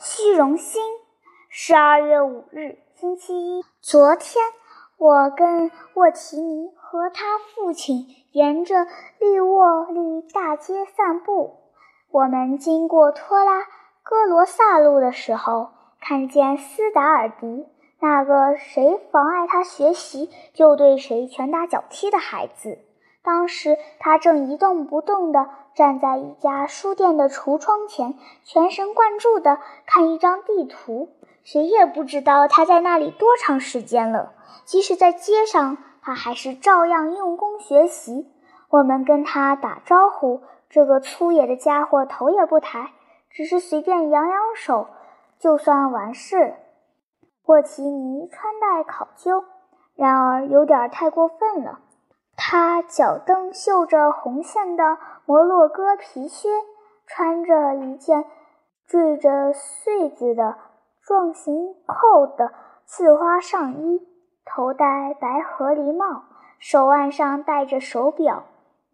虚荣心。十二月五日，星期一。昨天，我跟沃提尼和他父亲沿着利沃利大街散步。我们经过托拉戈罗萨路的时候，看见斯达尔迪那个谁妨碍他学习就对谁拳打脚踢的孩子。当时他正一动不动地站在一家书店的橱窗前，全神贯注地看一张地图。谁也不知道他在那里多长时间了。即使在街上，他还是照样用功学习。我们跟他打招呼，这个粗野的家伙头也不抬，只是随便扬扬手，就算完事。沃奇尼穿戴考究，然而有点太过分了。他脚蹬绣着红线的摩洛哥皮靴，穿着一件缀着穗子的状形扣的刺花上衣，头戴白河狸帽，手腕上戴着手表，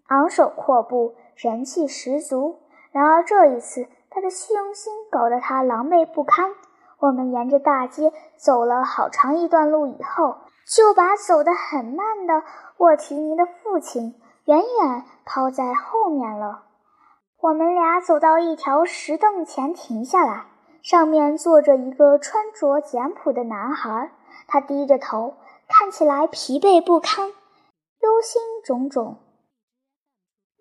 昂首阔步，人气十足。然而这一次，他的虚荣心搞得他狼狈不堪。我们沿着大街走了好长一段路以后。就把走得很慢的沃提尼的父亲远远抛在后面了。我们俩走到一条石凳前停下来，上面坐着一个穿着简朴的男孩，他低着头，看起来疲惫不堪，忧心忡忡。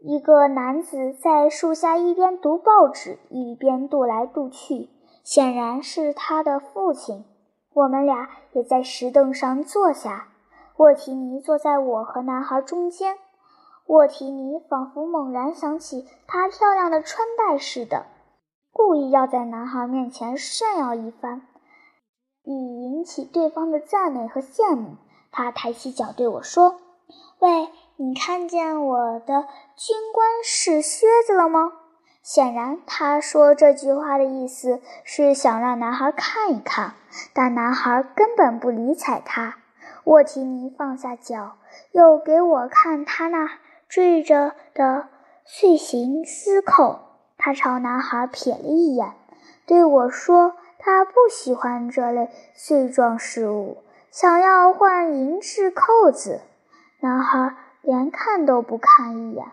一个男子在树下一边读报纸一边踱来踱去，显然是他的父亲。我们俩也在石凳上坐下，沃提尼坐在我和男孩中间。沃提尼仿佛猛然想起她漂亮的穿戴似的，故意要在男孩面前炫耀一番，以引起对方的赞美和羡慕。他抬起脚对我说：“喂，你看见我的军官式靴子了吗？”显然，他说这句话的意思是想让男孩看一看，但男孩根本不理睬他。沃提尼放下脚，又给我看他那缀着的碎形丝扣。他朝男孩瞥了一眼，对我说：“他不喜欢这类碎状事物，想要换银质扣子。”男孩连看都不看一眼。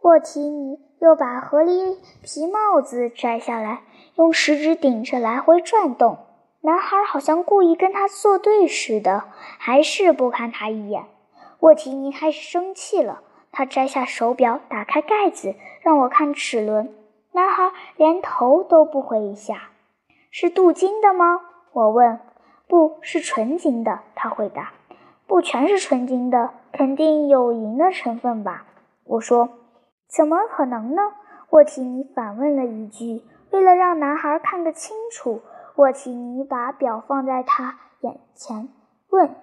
沃提尼。又把河狸皮帽子摘下来，用食指顶着来回转动。男孩好像故意跟他作对似的，还是不看他一眼。沃提尼开始生气了，他摘下手表，打开盖子，让我看齿轮。男孩连头都不回一下。是镀金的吗？我问。不是纯金的，他回答。不全是纯金的，肯定有银的成分吧？我说。怎么可能呢？沃提尼反问了一句。为了让男孩看个清楚，沃提尼把表放在他眼前，问：“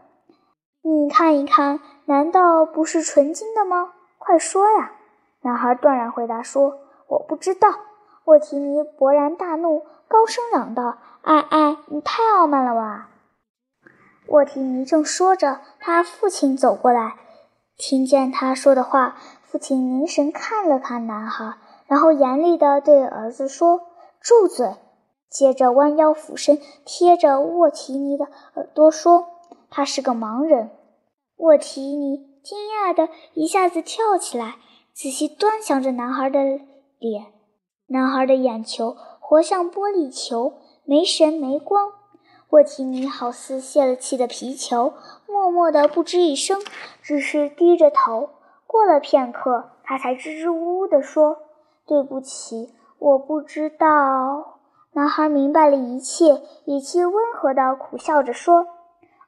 你看一看，难道不是纯金的吗？快说呀！”男孩断然回答说：“我不知道。”沃提尼勃然大怒，高声嚷道：“哎哎，你太傲慢了吧！”沃提尼正说着，他父亲走过来，听见他说的话。父亲凝神看了看男孩，然后严厉地对儿子说：“住嘴！”接着弯腰俯身，贴着沃提尼的耳朵说：“他是个盲人。”沃提尼惊讶地一下子跳起来，仔细端详着男孩的脸。男孩的眼球活像玻璃球，没神没光。沃提尼好似泄了气的皮球，默默地不吱一声，只是低着头。过了片刻，他才支支吾吾地说：“对不起，我不知道。”男孩明白了一切，语气温和地苦笑着说：“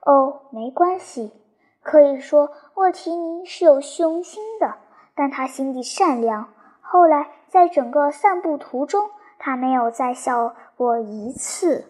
哦，没关系。可以说，沃提尼是有虚荣心的，但他心地善良。后来，在整个散步途中，他没有再笑过一次。”